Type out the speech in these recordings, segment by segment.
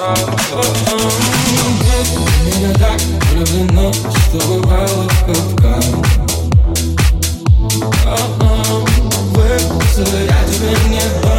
Oh, oh, oh. меня так влюблено, что бывало капкан а, а, О-о, я тебя не помню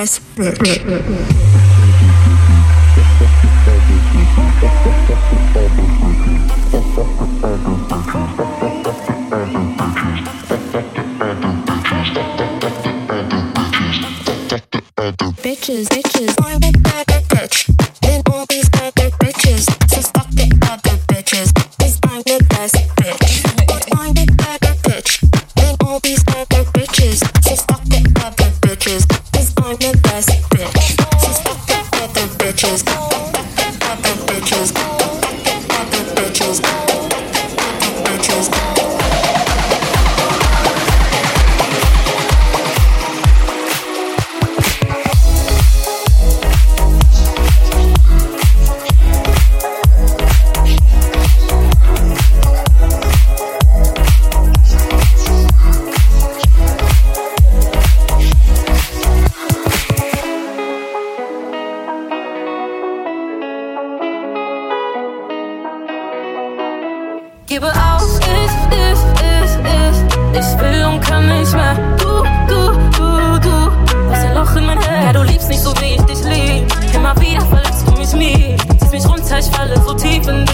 ass bitch. my little teeth and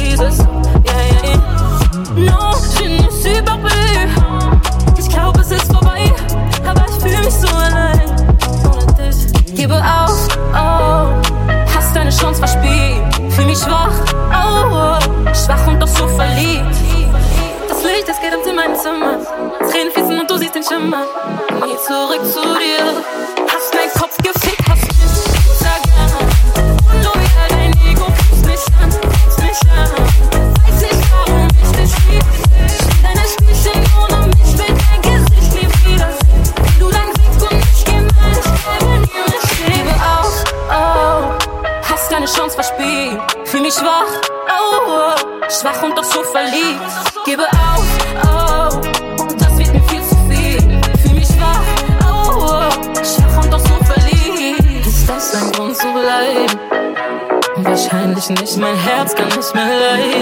my life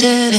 da da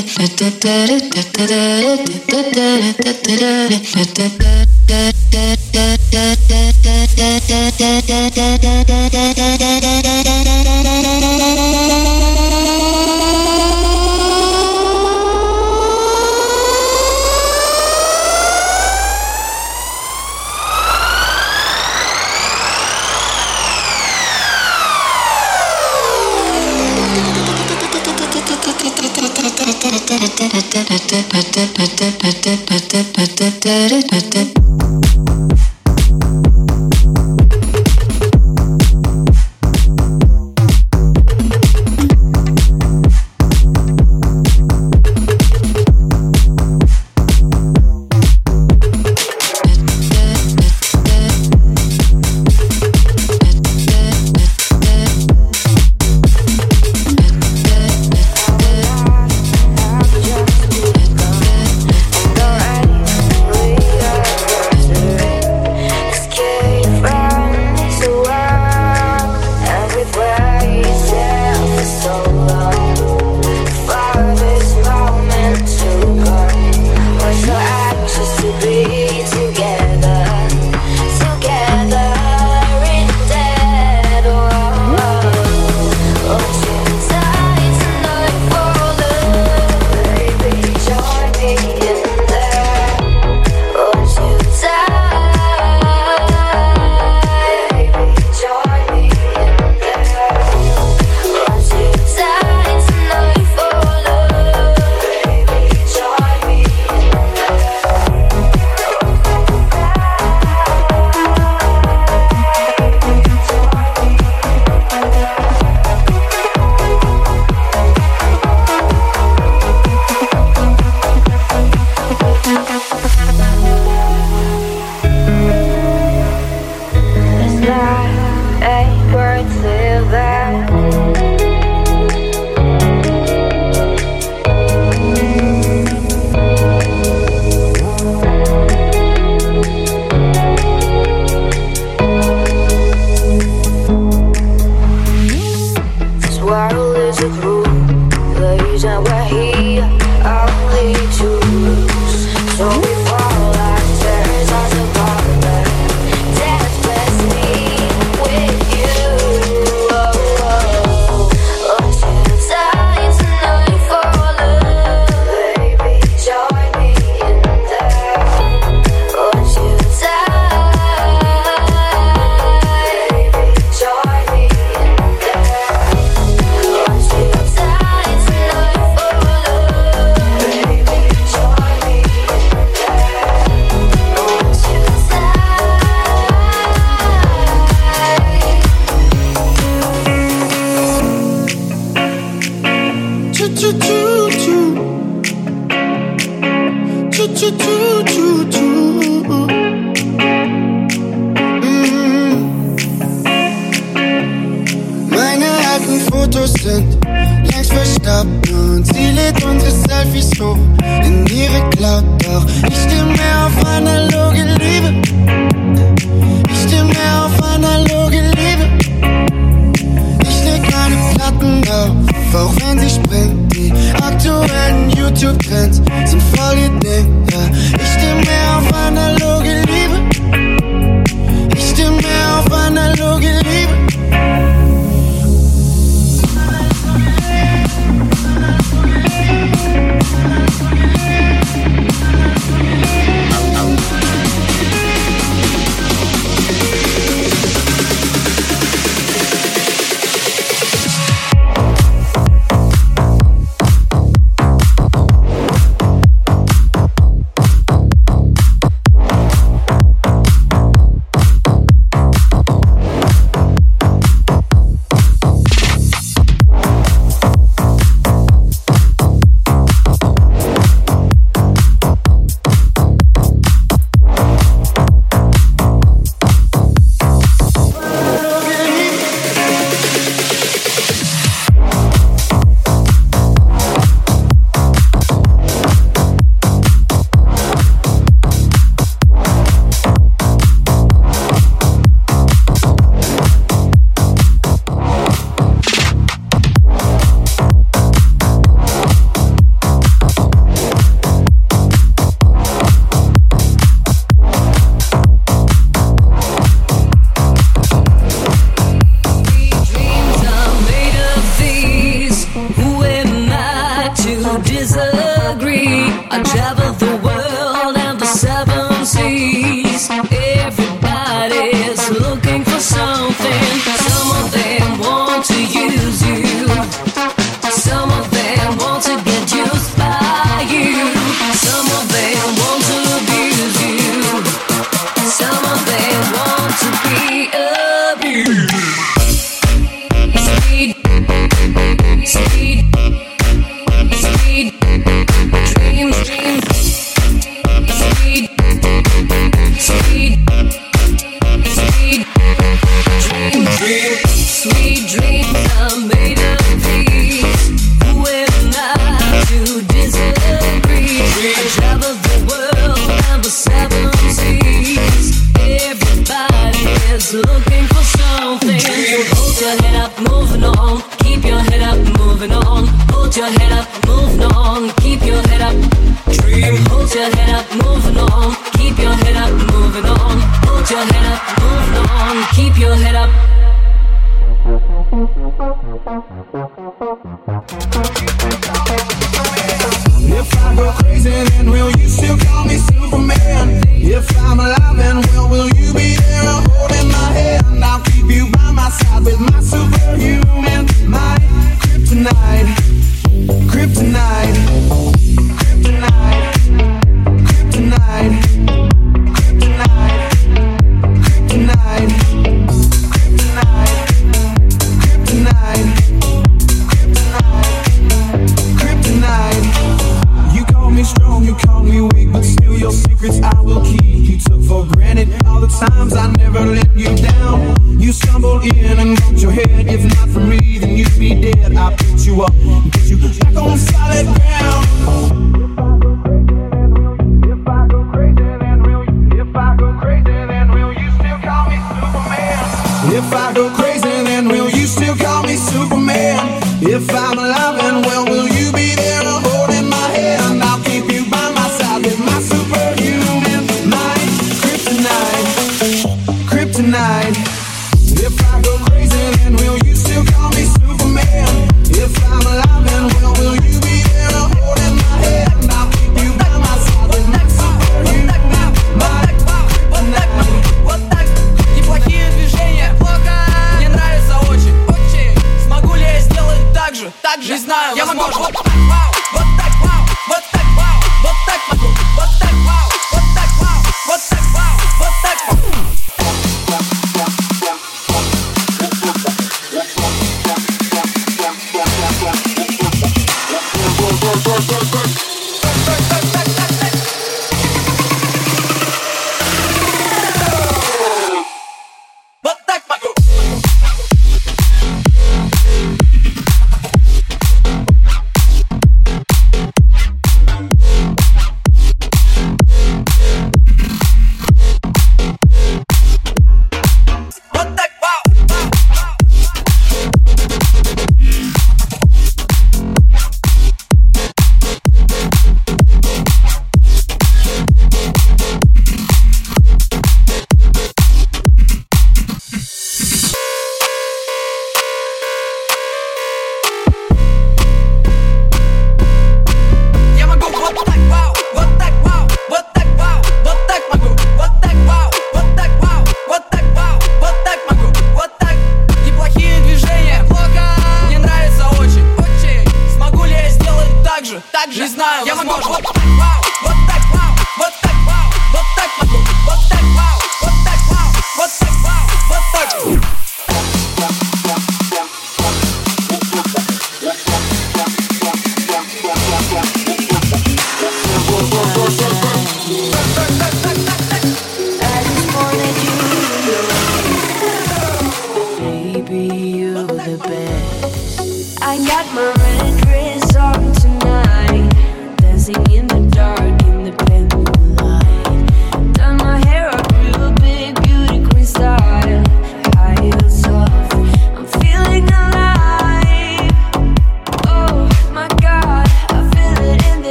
フフフフ。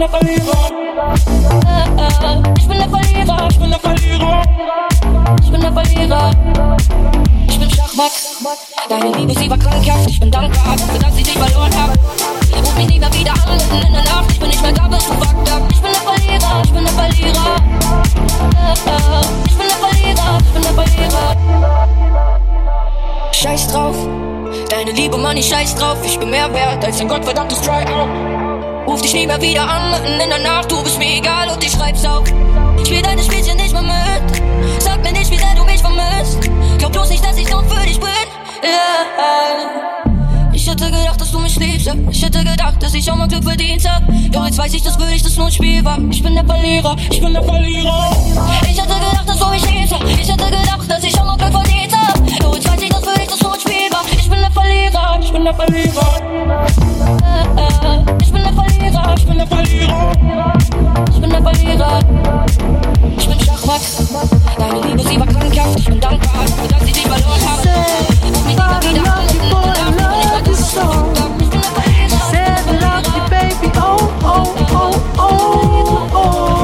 bin der Verlierer. Ich bin der Verlierer, ich bin der Verlierer. Ich bin der Verlierer. Ich bin Schachmatt. Deine Liebe, sie war krankhaft. Ich bin dankbar, dass ich dich verloren hab. Ruf mich nie mehr wieder an, mitten in der Nacht. Ich bin nicht mehr da, bis du fucked up. Ich bin der Verlierer, ich bin der Verlierer. Ich bin der Verlierer, ich bin der Verlierer. Scheiß drauf. Deine Liebe, Mann, ich scheiß drauf. Ich bin mehr wert als ein gottverdammtes Tryout. Ruf dich nie mehr wieder an, mitten in der Nacht, du bist mir egal und ich schreib's auch. Ich spiel deine Spielchen nicht mehr mit. Sag mir nicht, wie sehr du mich vermisst. Glaub bloß nicht, dass ich noch für dich bin. Yeah. Ich hätte gedacht, dass du mich liebst. Ich hätte gedacht, dass ich auch mal Glück verdient hab. Doch jetzt weiß ich, dass für dich das nur ein Spiel war. Ich bin der Verlierer, ich bin der Verlierer. Ich hätte gedacht, dass du mich liebst. Ich hätte gedacht, dass ich auch mal Glück verdient hab. Doch jetzt weiß ich, dass für dich I Fieber. Ich bin der Verlierer, ich bin der Verlierer. Äh, äh, ich bin der Verlierer, ich bin der Verlierer. Ich bin der Verlierer. Ich bin Schachmatt. Deine Liebe, sie war krankhaft. Ich bin dankbar, dass ich dich verloren habe. Oh, oh, oh, oh.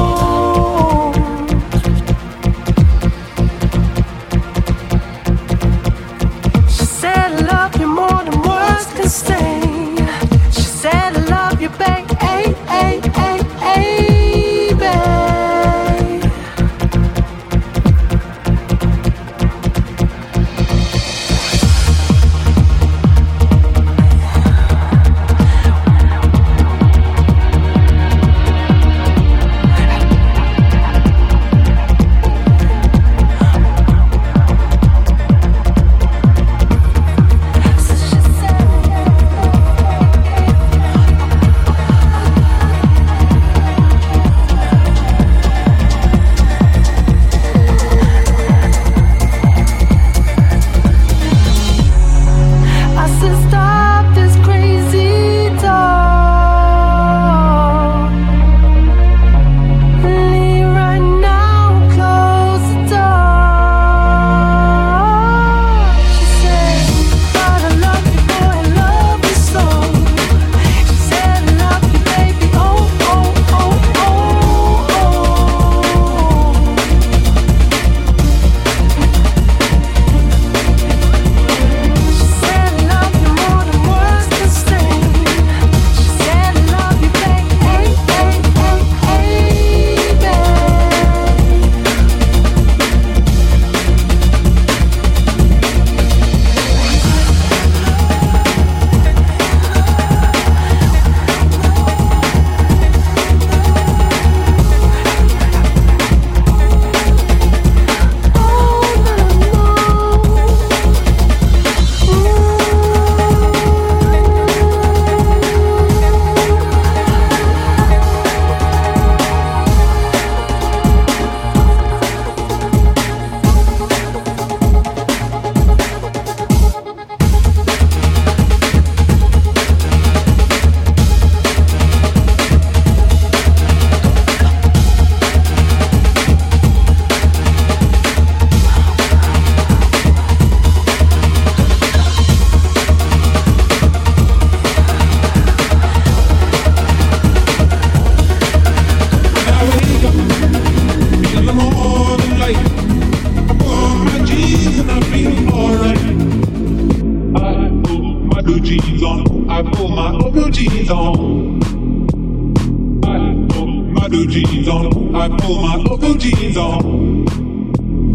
Jeans on.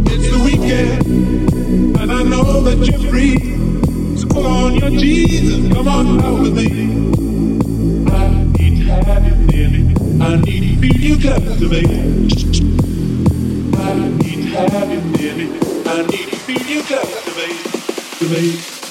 It's the weekend, and I know that you're free. So pull on your jeans come on out with me. I need to have you near me. I need to feel you close to me. I need to have you near me. I need to feel you close to me. To me.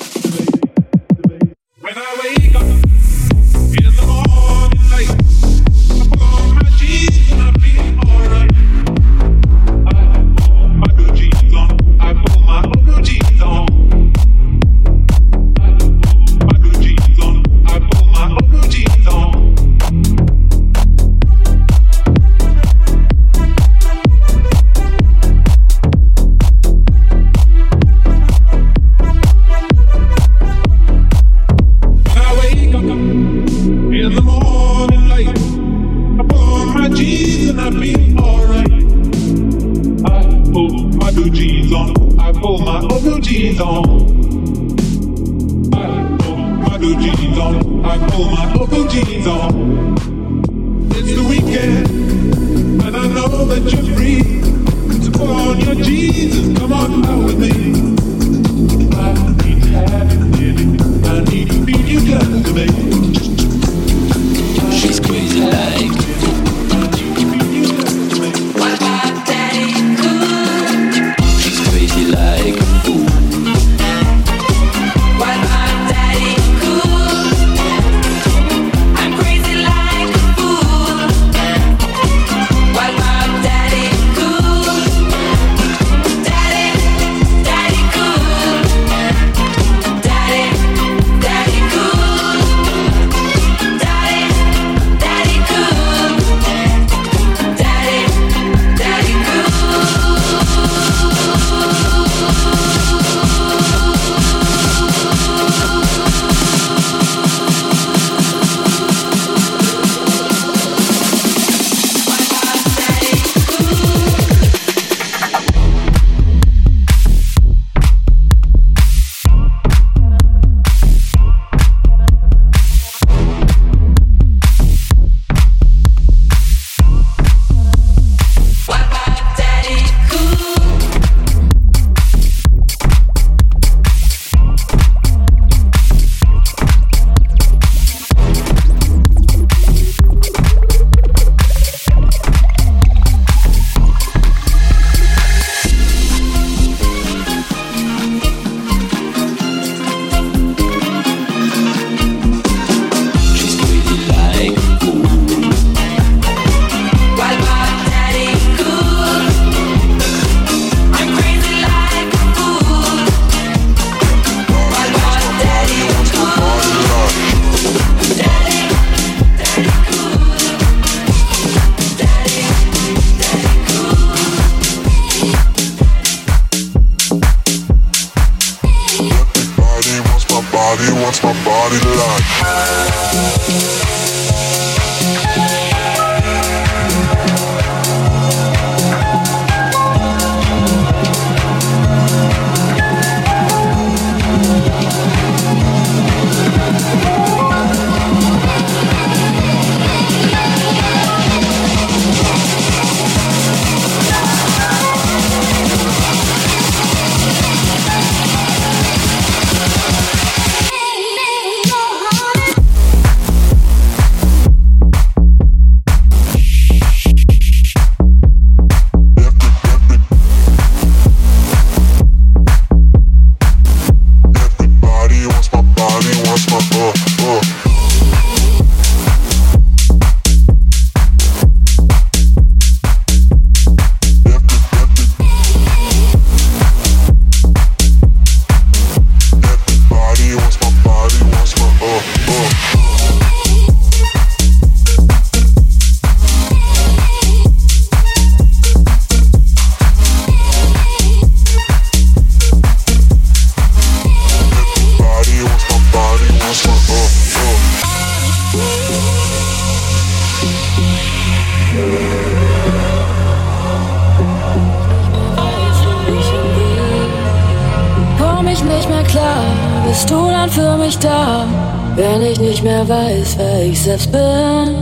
Selbst bin,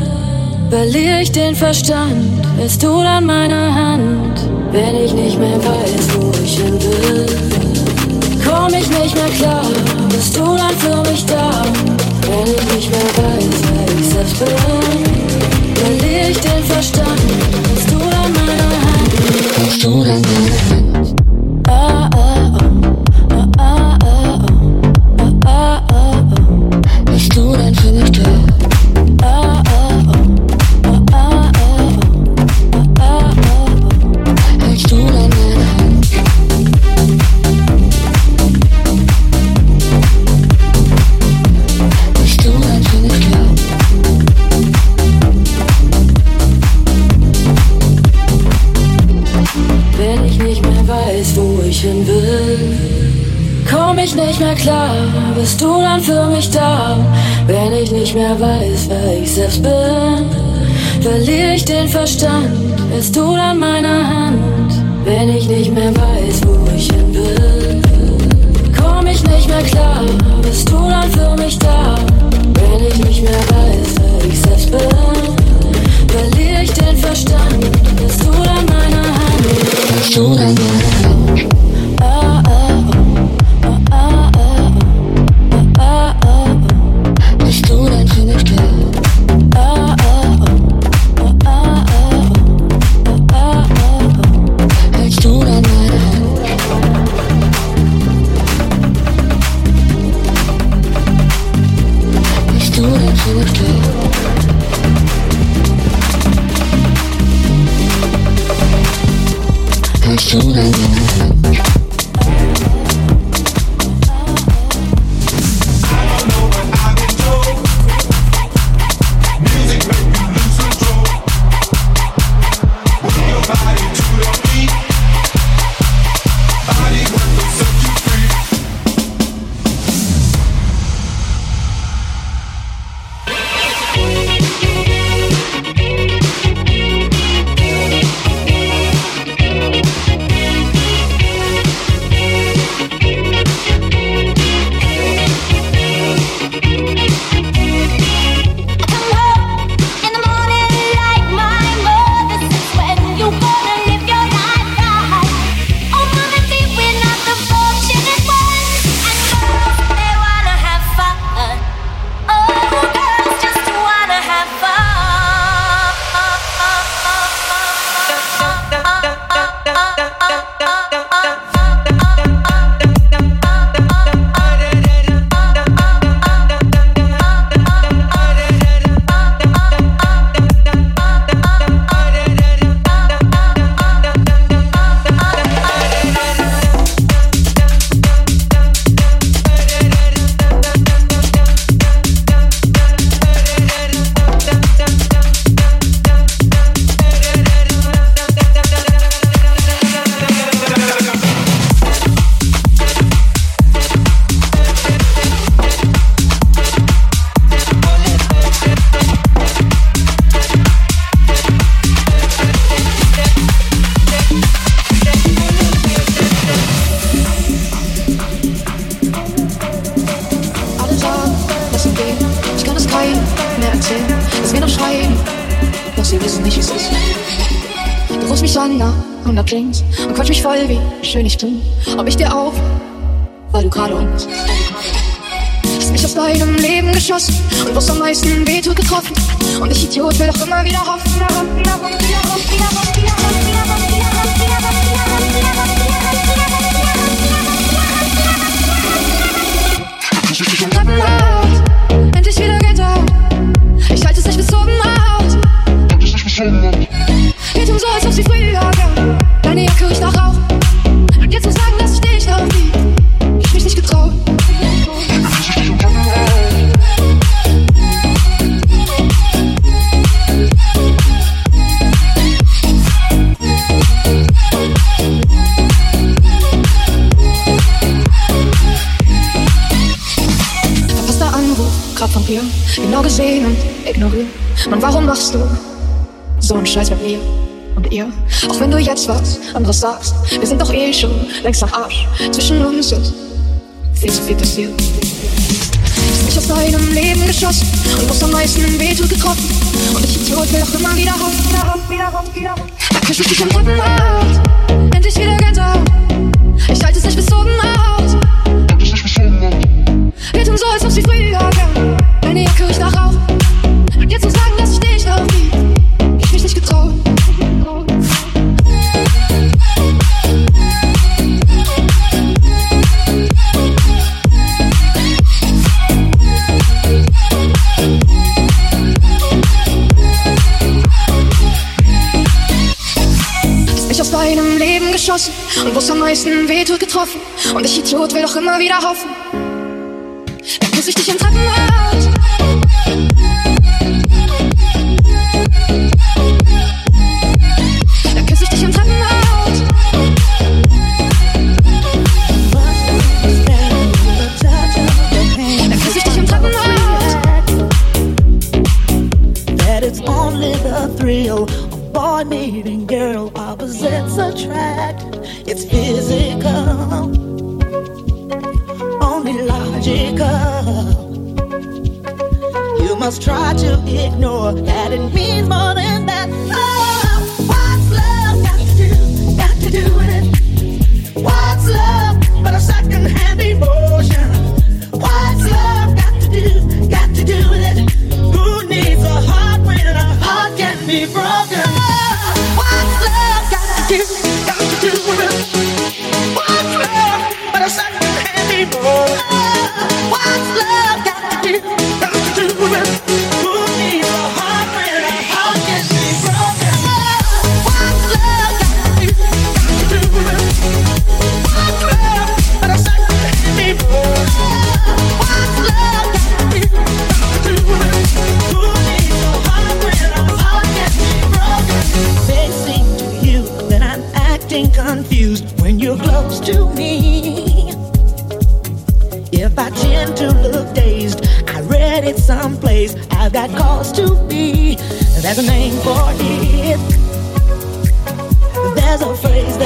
verliere ich den Verstand, bist du dann meine Hand. Wenn ich nicht mehr weiß, bist du dann für mich da. Wenn ich nicht mehr weiß, wer ich selbst bin, verliere ich den Verstand, bist du dann meine Hand. Wenn ich nicht mehr weiß, wo ich hin will, komm ich nicht mehr klar, bist du dann für mich da. Wenn ich nicht mehr weiß, wer ich selbst bin, verliere ich den Verstand, bist du dann meine Hand. Bist du dann meine Hand. Anderes sagst. Wir sind doch eh schon längst am Arsch. Zwischen uns ist viel zu viel passiert. Nicht aus deinem Leben geschossen und was am meisten wehtut getroffen. Und ich Idiot will doch immer wieder hoffen, wieder hoffen, wieder hoffen, wieder küsse ich dich am Treppenhaus, endlich wieder Gänsehaut. Ich halte es nicht bis oben aus. Wir tun so, als ob sie früher wären. Deine Jacke riecht nach Und wo's am meisten wehtut getroffen. Und ich Idiot will doch immer wieder hoffen. Dann küsse ich dich im Treppenhaus. It's only the thrill of boy meeting girl, opposites attract. It's physical, only logical. You must try to ignore that it means more than that. Oh, what's love got to do? Got to do with it. What's love but a second-hand emotion? To me. If I tend to look dazed, I read it someplace. I've got cause to be. There's a name for it. There's a phrase that